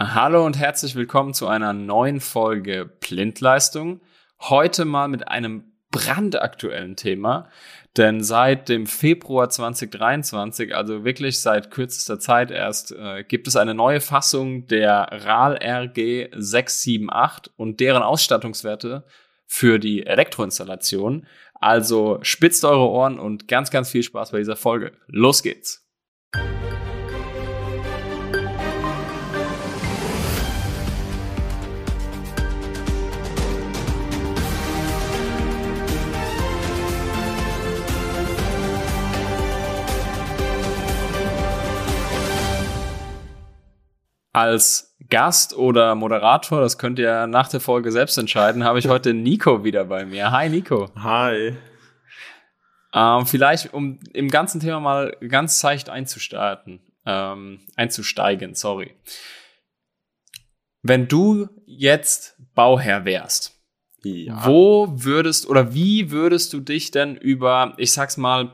Hallo und herzlich willkommen zu einer neuen Folge Blindleistung. Heute mal mit einem brandaktuellen Thema, denn seit dem Februar 2023, also wirklich seit kürzester Zeit erst, äh, gibt es eine neue Fassung der RAL RG 678 und deren Ausstattungswerte für die Elektroinstallation. Also spitzt eure Ohren und ganz, ganz viel Spaß bei dieser Folge. Los geht's! Als Gast oder Moderator, das könnt ihr nach der Folge selbst entscheiden, habe ich heute Nico wieder bei mir. Hi Nico. Hi. Ähm, vielleicht, um im ganzen Thema mal ganz seicht einzustarten, ähm, einzusteigen, sorry. Wenn du jetzt Bauherr wärst, ja. wo würdest oder wie würdest du dich denn über, ich sag's mal,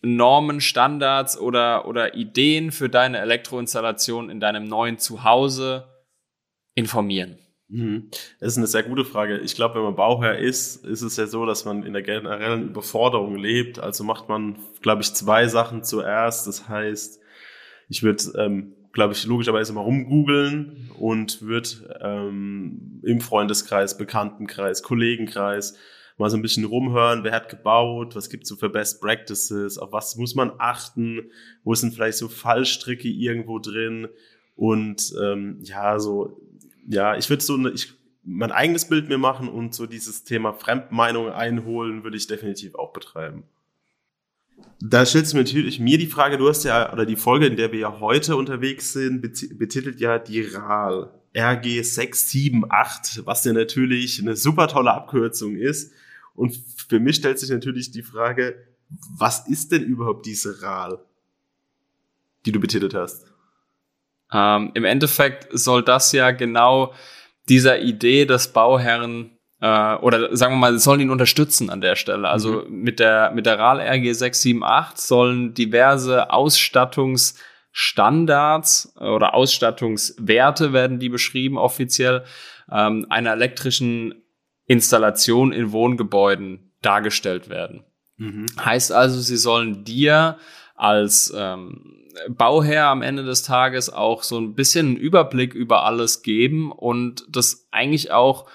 Normen, Standards oder, oder Ideen für deine Elektroinstallation in deinem neuen Zuhause informieren? Mhm. Das ist eine sehr gute Frage. Ich glaube, wenn man Bauherr ist, ist es ja so, dass man in der generellen Überforderung lebt. Also macht man, glaube ich, zwei Sachen zuerst. Das heißt, ich würde, ähm, glaube ich, logischerweise mal rumgoogeln und würde ähm, im Freundeskreis, Bekanntenkreis, Kollegenkreis mal so ein bisschen rumhören, wer hat gebaut, was gibt's so für Best Practices, auf was muss man achten, wo sind vielleicht so Fallstricke irgendwo drin und ähm, ja, so, ja, ich würde so eine, ich, mein eigenes Bild mir machen und so dieses Thema Fremdmeinung einholen, würde ich definitiv auch betreiben. Da stellt sich natürlich mir die Frage, du hast ja, oder die Folge, in der wir ja heute unterwegs sind, betitelt ja die RAL. RG 678, was ja natürlich eine super tolle Abkürzung ist. Und für mich stellt sich natürlich die Frage, was ist denn überhaupt diese RAL, die du betitelt hast? Ähm, Im Endeffekt soll das ja genau dieser Idee des Bauherren äh, oder sagen wir mal, sollen ihn unterstützen an der Stelle. Also mhm. mit der mit der RAL RG 678 sollen diverse Ausstattungsstandards oder Ausstattungswerte werden die beschrieben offiziell ähm, einer elektrischen Installation in Wohngebäuden dargestellt werden. Mhm. Heißt also, sie sollen dir als ähm, Bauherr am Ende des Tages auch so ein bisschen einen Überblick über alles geben und das eigentlich auch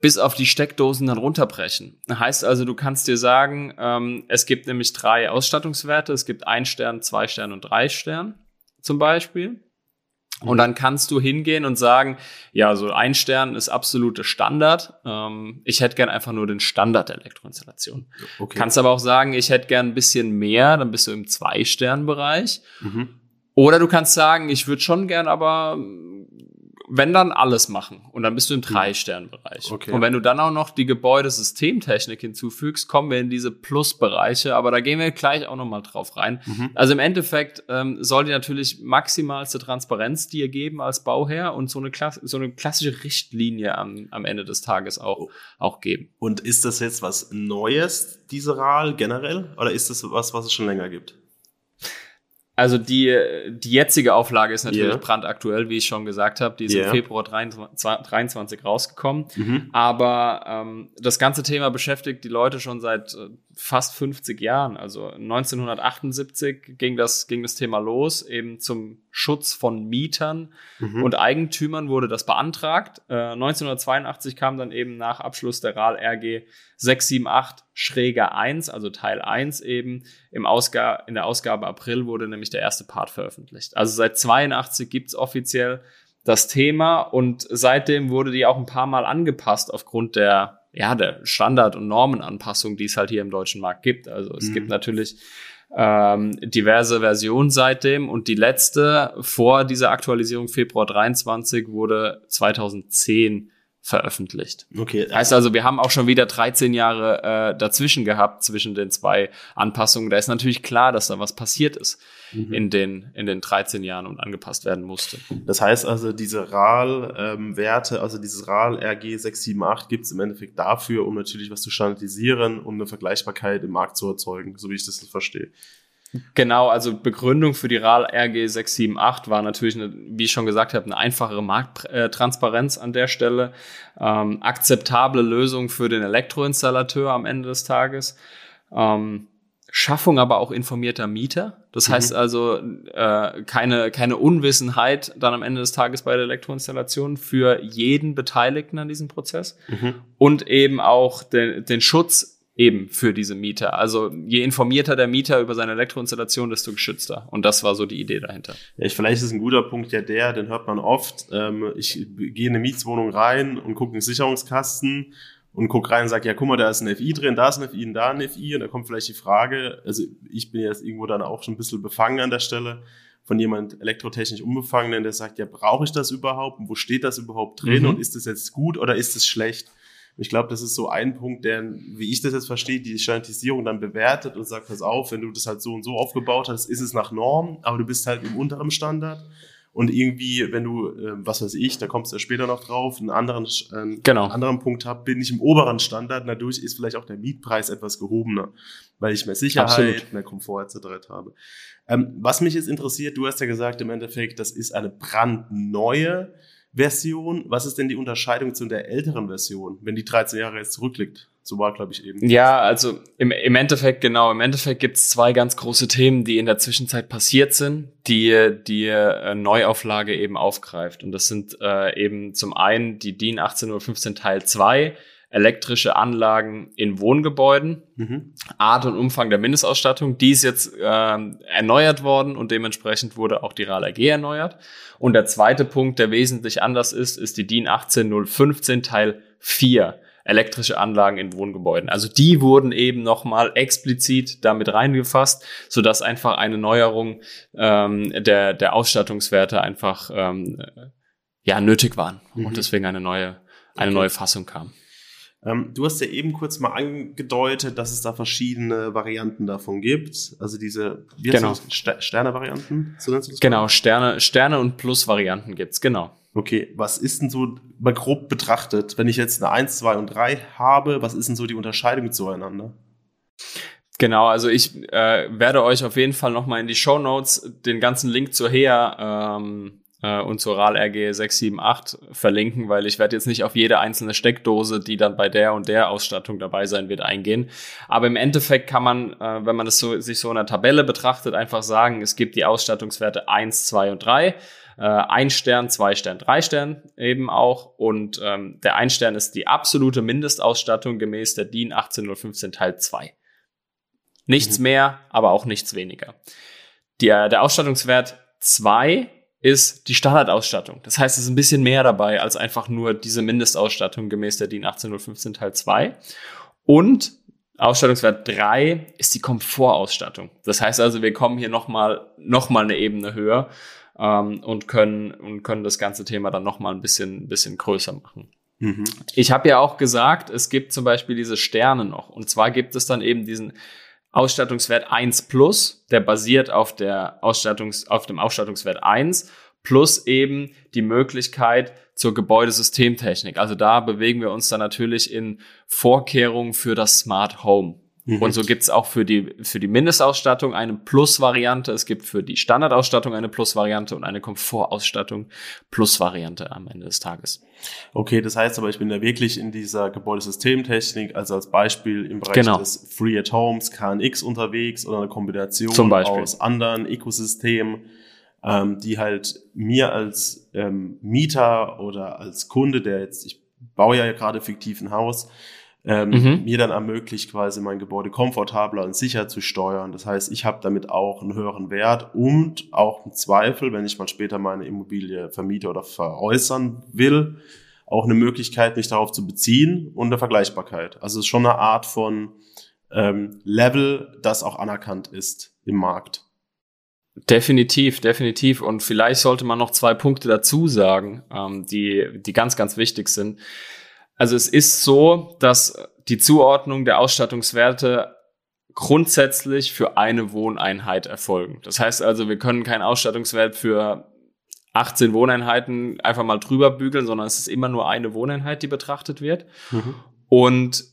bis auf die Steckdosen dann runterbrechen. Heißt also, du kannst dir sagen, ähm, es gibt nämlich drei Ausstattungswerte. Es gibt ein Stern, zwei Stern und drei Stern zum Beispiel. Und dann kannst du hingehen und sagen, ja, so ein Stern ist absolute Standard. Ähm, ich hätte gern einfach nur den Standard der Elektroinstallation. Okay. Kannst aber auch sagen, ich hätte gern ein bisschen mehr, dann bist du im Zwei-Stern-Bereich. Mhm. Oder du kannst sagen, ich würde schon gern aber wenn dann alles machen und dann bist du im hm. Drei-Stern-Bereich. Okay. Und wenn du dann auch noch die Gebäudesystemtechnik hinzufügst, kommen wir in diese Plus-Bereiche, aber da gehen wir gleich auch nochmal drauf rein. Mhm. Also im Endeffekt ähm, soll dir natürlich maximalste Transparenz dir geben als Bauherr und so eine, Klasse, so eine klassische Richtlinie am, am Ende des Tages auch, oh. auch geben. Und ist das jetzt was Neues, diese RAL generell, oder ist das was, was es schon länger gibt? Also die, die jetzige Auflage ist natürlich yeah. brandaktuell, wie ich schon gesagt habe. Die ist yeah. im Februar 23, rausgekommen. Mhm. Aber ähm, das ganze Thema beschäftigt die Leute schon seit äh, fast 50 Jahren. Also 1978 ging das, ging das Thema los, eben zum Schutz von Mietern mhm. und Eigentümern wurde das beantragt. Äh, 1982 kam dann eben nach Abschluss der RAL RG 678 Schräger 1, also Teil 1 eben. Im Ausga in der Ausgabe April wurde nämlich der erste Part veröffentlicht. Also seit 82 gibt's offiziell das Thema und seitdem wurde die auch ein paar Mal angepasst aufgrund der ja, der Standard- und Normenanpassung, die es halt hier im deutschen Markt gibt. Also es mhm. gibt natürlich ähm, diverse Versionen seitdem und die letzte vor dieser Aktualisierung Februar 23 wurde 2010 veröffentlicht. Okay. Heißt also, wir haben auch schon wieder 13 Jahre äh, dazwischen gehabt, zwischen den zwei Anpassungen. Da ist natürlich klar, dass da was passiert ist mhm. in, den, in den 13 Jahren und angepasst werden musste. Das heißt also, diese RAL-Werte, ähm, also dieses RAL RG 678 gibt es im Endeffekt dafür, um natürlich was zu standardisieren und eine Vergleichbarkeit im Markt zu erzeugen, so wie ich das verstehe. Genau, also Begründung für die RAL RG 678 war natürlich, eine, wie ich schon gesagt habe, eine einfachere Markttransparenz an der Stelle, ähm, akzeptable Lösung für den Elektroinstallateur am Ende des Tages. Ähm, Schaffung aber auch informierter Mieter. Das mhm. heißt also äh, keine, keine Unwissenheit dann am Ende des Tages bei der Elektroinstallation für jeden Beteiligten an diesem Prozess mhm. und eben auch den, den Schutz eben für diese Mieter. Also je informierter der Mieter über seine Elektroinstallation, desto geschützter. Und das war so die Idee dahinter. Ja, ich, vielleicht ist ein guter Punkt ja der, den hört man oft. Ähm, ich gehe in eine Mietswohnung rein und gucke einen Sicherungskasten und guck rein und sag, ja, guck mal, da ist ein FI drin, da ist ein FI und da ein FI. Und da kommt vielleicht die Frage, also ich bin jetzt irgendwo dann auch schon ein bisschen befangen an der Stelle von jemand elektrotechnisch Unbefangenen, der sagt, ja, brauche ich das überhaupt? Und wo steht das überhaupt drin? Mhm. Und ist das jetzt gut oder ist es schlecht? Ich glaube, das ist so ein Punkt, der, wie ich das jetzt verstehe, die Standardisierung dann bewertet und sagt, pass auf, wenn du das halt so und so aufgebaut hast, ist es nach Norm, aber du bist halt im unteren Standard. Und irgendwie, wenn du, äh, was weiß ich, da kommst du ja später noch drauf, einen anderen, äh, genau. einen anderen Punkt habe, bin ich im oberen Standard, dadurch ist vielleicht auch der Mietpreis etwas gehobener, weil ich mehr Sicherheit, Absolut. mehr Komfort etc. habe. Ähm, was mich jetzt interessiert, du hast ja gesagt, im Endeffekt, das ist eine brandneue Version. Was ist denn die Unterscheidung zu der älteren Version, wenn die 13 Jahre jetzt zurückliegt? So war, glaube ich, eben. Ja, also im, im Endeffekt, genau, im Endeffekt gibt es zwei ganz große Themen, die in der Zwischenzeit passiert sind, die die äh, Neuauflage eben aufgreift. Und das sind äh, eben zum einen die DIN 18015 Teil 2, elektrische Anlagen in Wohngebäuden, mhm. Art und Umfang der Mindestausstattung. Die ist jetzt äh, erneuert worden und dementsprechend wurde auch die RAL AG erneuert. Und der zweite Punkt, der wesentlich anders ist, ist die DIN 18015 Teil 4 elektrische Anlagen in Wohngebäuden. Also die wurden eben nochmal explizit damit reingefasst, sodass einfach eine Neuerung ähm, der, der Ausstattungswerte einfach ähm, ja nötig waren mhm. und deswegen eine neue, eine okay. neue Fassung kam. Ähm, du hast ja eben kurz mal angedeutet, dass es da verschiedene Varianten davon gibt. Also diese wie genau. Ster Sterne-Varianten? So genau, Sterne, Sterne und Plus-Varianten gibt's, genau. Okay, was ist denn so mal grob betrachtet, wenn ich jetzt eine 1, 2 und 3 habe, was ist denn so die Unterscheidung zueinander? Genau, also ich äh, werde euch auf jeden Fall nochmal in die Show Notes den ganzen Link zur HEA ähm, äh, und zur RAL RG 678 verlinken, weil ich werde jetzt nicht auf jede einzelne Steckdose, die dann bei der und der Ausstattung dabei sein wird, eingehen. Aber im Endeffekt kann man, äh, wenn man das so, sich so in einer Tabelle betrachtet, einfach sagen, es gibt die Ausstattungswerte 1, 2 und 3. Äh, ein Stern, zwei Stern, drei Stern eben auch. Und ähm, der ein Stern ist die absolute Mindestausstattung gemäß der DIN 18015 Teil 2. Nichts mhm. mehr, aber auch nichts weniger. Der, der Ausstattungswert 2 ist die Standardausstattung. Das heißt, es ist ein bisschen mehr dabei als einfach nur diese Mindestausstattung gemäß der DIN 18015 Teil 2. Und Ausstattungswert 3 ist die Komfortausstattung. Das heißt also, wir kommen hier nochmal noch mal eine Ebene höher ähm, und, können, und können das ganze Thema dann nochmal ein bisschen, bisschen größer machen. Mhm. Ich habe ja auch gesagt, es gibt zum Beispiel diese Sterne noch. Und zwar gibt es dann eben diesen Ausstattungswert 1 plus, der basiert auf, der Ausstattungs, auf dem Ausstattungswert 1 plus eben die Möglichkeit zur Gebäudesystemtechnik. Also da bewegen wir uns dann natürlich in Vorkehrungen für das Smart Home. Mhm. Und so gibt's auch für die, für die Mindestausstattung eine Plus-Variante. Es gibt für die Standardausstattung eine Plus-Variante und eine Komfortausstattung Plus-Variante am Ende des Tages. Okay, das heißt aber, ich bin da wirklich in dieser Gebäudesystemtechnik, also als Beispiel im Bereich genau. des Free at Homes, KNX unterwegs oder eine Kombination aus anderen Ökosystemen, ähm, die halt mir als ähm, Mieter oder als Kunde, der jetzt, ich baue ja gerade fiktiv ein Haus, ähm, mhm. mir dann ermöglicht, quasi mein Gebäude komfortabler und sicher zu steuern. Das heißt, ich habe damit auch einen höheren Wert und auch im Zweifel, wenn ich mal später meine Immobilie vermiete oder veräußern will, auch eine Möglichkeit, mich darauf zu beziehen und eine Vergleichbarkeit. Also es ist schon eine Art von ähm, Level, das auch anerkannt ist im Markt. Definitiv, definitiv. Und vielleicht sollte man noch zwei Punkte dazu sagen, ähm, die, die ganz, ganz wichtig sind. Also es ist so, dass die Zuordnung der Ausstattungswerte grundsätzlich für eine Wohneinheit erfolgen. Das heißt also, wir können keinen Ausstattungswert für 18 Wohneinheiten einfach mal drüber bügeln, sondern es ist immer nur eine Wohneinheit, die betrachtet wird. Mhm. Und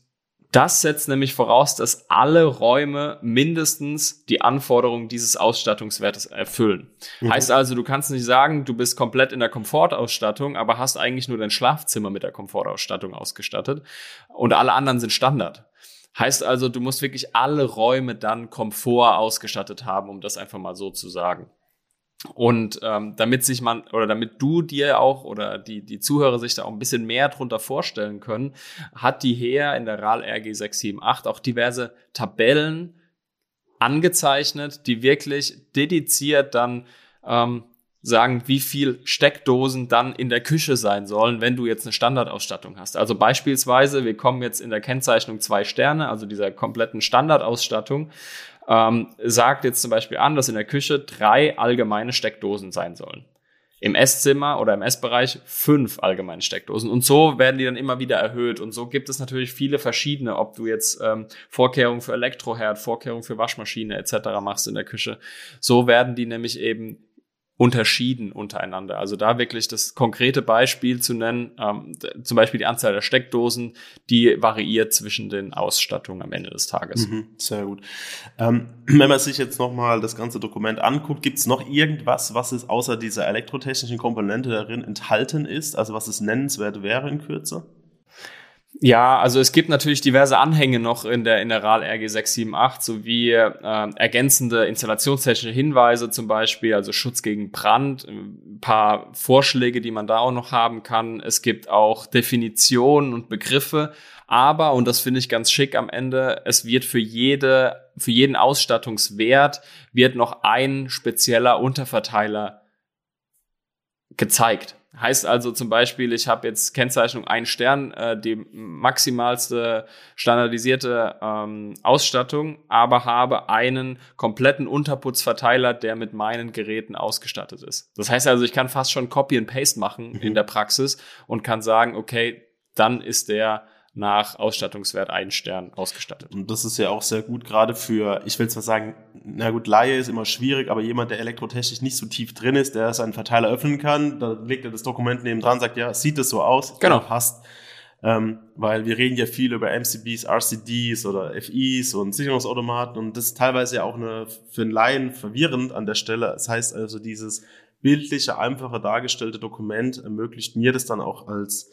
Das setzt nämlich voraus, dass alle Räume mindestens die Anforderungen dieses Ausstattungswertes erfüllen. Mhm. Heißt also, du kannst nicht sagen, du bist komplett in der Komfortausstattung, aber hast eigentlich nur dein Schlafzimmer mit der Komfortausstattung ausgestattet und alle anderen sind Standard. Heißt also, du musst wirklich alle Räume dann Komfort ausgestattet haben, um das einfach mal so zu sagen. Und ähm, damit sich man oder damit du dir auch oder die, die Zuhörer sich da auch ein bisschen mehr drunter vorstellen können, hat die HER in der RAL RG 678 auch diverse Tabellen angezeichnet, die wirklich dediziert dann ähm, sagen, wie viel Steckdosen dann in der Küche sein sollen, wenn du jetzt eine Standardausstattung hast. Also beispielsweise, wir kommen jetzt in der Kennzeichnung zwei Sterne, also dieser kompletten Standardausstattung ähm, sagt jetzt zum Beispiel an, dass in der Küche drei allgemeine Steckdosen sein sollen. Im Esszimmer oder im Essbereich fünf allgemeine Steckdosen. Und so werden die dann immer wieder erhöht. Und so gibt es natürlich viele verschiedene, ob du jetzt ähm, Vorkehrungen für Elektroherd, Vorkehrungen für Waschmaschine etc. machst in der Küche. So werden die nämlich eben unterschieden untereinander. Also da wirklich das konkrete Beispiel zu nennen, ähm, zum Beispiel die Anzahl der Steckdosen, die variiert zwischen den Ausstattungen am Ende des Tages. Mhm, sehr gut. Ähm, wenn man sich jetzt nochmal das ganze Dokument anguckt, gibt es noch irgendwas, was es außer dieser elektrotechnischen Komponente darin enthalten ist, also was es nennenswert wäre in Kürze? Ja, also es gibt natürlich diverse Anhänge noch in der, in der RAL RG 678 sowie äh, ergänzende installationstechnische Hinweise zum Beispiel, also Schutz gegen Brand, ein paar Vorschläge, die man da auch noch haben kann. Es gibt auch Definitionen und Begriffe, aber, und das finde ich ganz schick am Ende, es wird für jede, für jeden Ausstattungswert wird noch ein spezieller Unterverteiler gezeigt. Heißt also zum Beispiel, ich habe jetzt Kennzeichnung ein Stern, äh, die maximalste standardisierte ähm, Ausstattung, aber habe einen kompletten Unterputzverteiler, der mit meinen Geräten ausgestattet ist. Das heißt also, ich kann fast schon Copy and Paste machen mhm. in der Praxis und kann sagen, okay, dann ist der nach Ausstattungswert ein Stern ausgestattet. Und das ist ja auch sehr gut, gerade für, ich will zwar sagen, na gut, Laie ist immer schwierig, aber jemand, der elektrotechnisch nicht so tief drin ist, der seinen Verteiler öffnen kann, da legt er das Dokument neben dran, sagt, ja, sieht das so aus? Genau. passt. Ähm, weil wir reden ja viel über MCBs, RCDs oder FIs und Sicherungsautomaten und das ist teilweise ja auch eine, für einen Laien verwirrend an der Stelle. Das heißt also, dieses bildliche, einfache dargestellte Dokument ermöglicht mir das dann auch als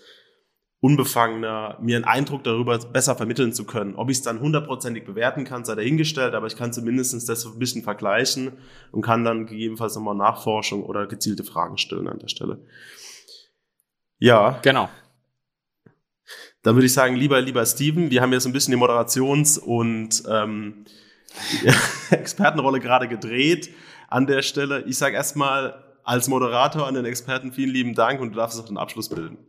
unbefangener, mir einen Eindruck darüber besser vermitteln zu können. Ob ich es dann hundertprozentig bewerten kann, sei dahingestellt, aber ich kann zumindest das ein bisschen vergleichen und kann dann gegebenenfalls nochmal Nachforschung oder gezielte Fragen stellen an der Stelle. Ja. Genau. Dann würde ich sagen, lieber, lieber Steven, wir haben jetzt ein bisschen die Moderations- und ähm, Expertenrolle gerade gedreht an der Stelle. Ich sage erstmal als Moderator an den Experten vielen lieben Dank und du darfst auch den Abschluss bilden.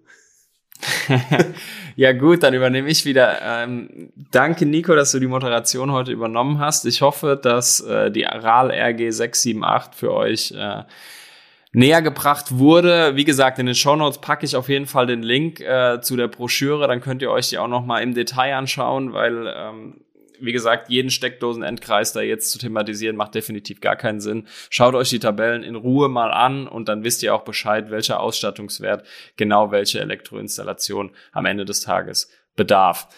ja gut, dann übernehme ich wieder. Ähm, danke Nico, dass du die Moderation heute übernommen hast. Ich hoffe, dass äh, die RAL RG 678 für euch äh, näher gebracht wurde. Wie gesagt, in den Show Notes packe ich auf jeden Fall den Link äh, zu der Broschüre. Dann könnt ihr euch die auch noch mal im Detail anschauen, weil ähm, wie gesagt, jeden Steckdosenendkreis da jetzt zu thematisieren, macht definitiv gar keinen Sinn. Schaut euch die Tabellen in Ruhe mal an und dann wisst ihr auch Bescheid, welcher Ausstattungswert genau welche Elektroinstallation am Ende des Tages bedarf.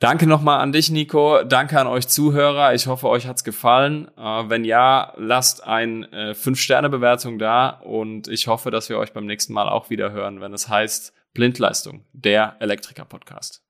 Danke nochmal an dich, Nico. Danke an euch Zuhörer. Ich hoffe, euch hat's gefallen. Äh, wenn ja, lasst eine äh, 5-Sterne-Bewertung da und ich hoffe, dass wir euch beim nächsten Mal auch wieder hören, wenn es heißt Blindleistung, der Elektriker-Podcast.